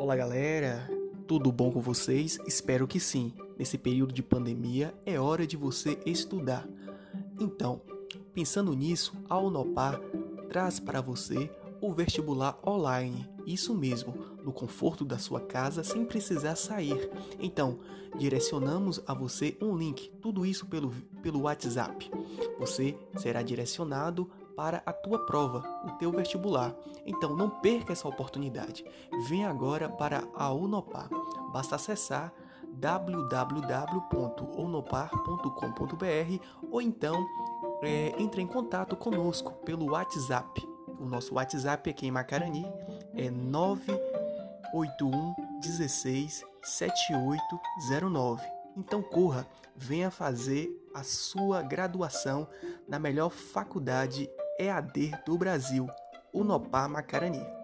Fala galera, tudo bom com vocês? Espero que sim. Nesse período de pandemia é hora de você estudar. Então, pensando nisso, a Unopar traz para você o vestibular online. Isso mesmo, no conforto da sua casa sem precisar sair. Então, direcionamos a você um link, tudo isso pelo, pelo WhatsApp. Você será direcionado para a tua prova, o teu vestibular. Então não perca essa oportunidade. Venha agora para a Unopar. Basta acessar www.unopar.com.br ou então é, entre em contato conosco pelo WhatsApp. O nosso WhatsApp aqui em Macarani é 981 16 7809. Então corra, venha fazer a sua graduação na melhor faculdade EAD do Brasil, Unopar Macarani.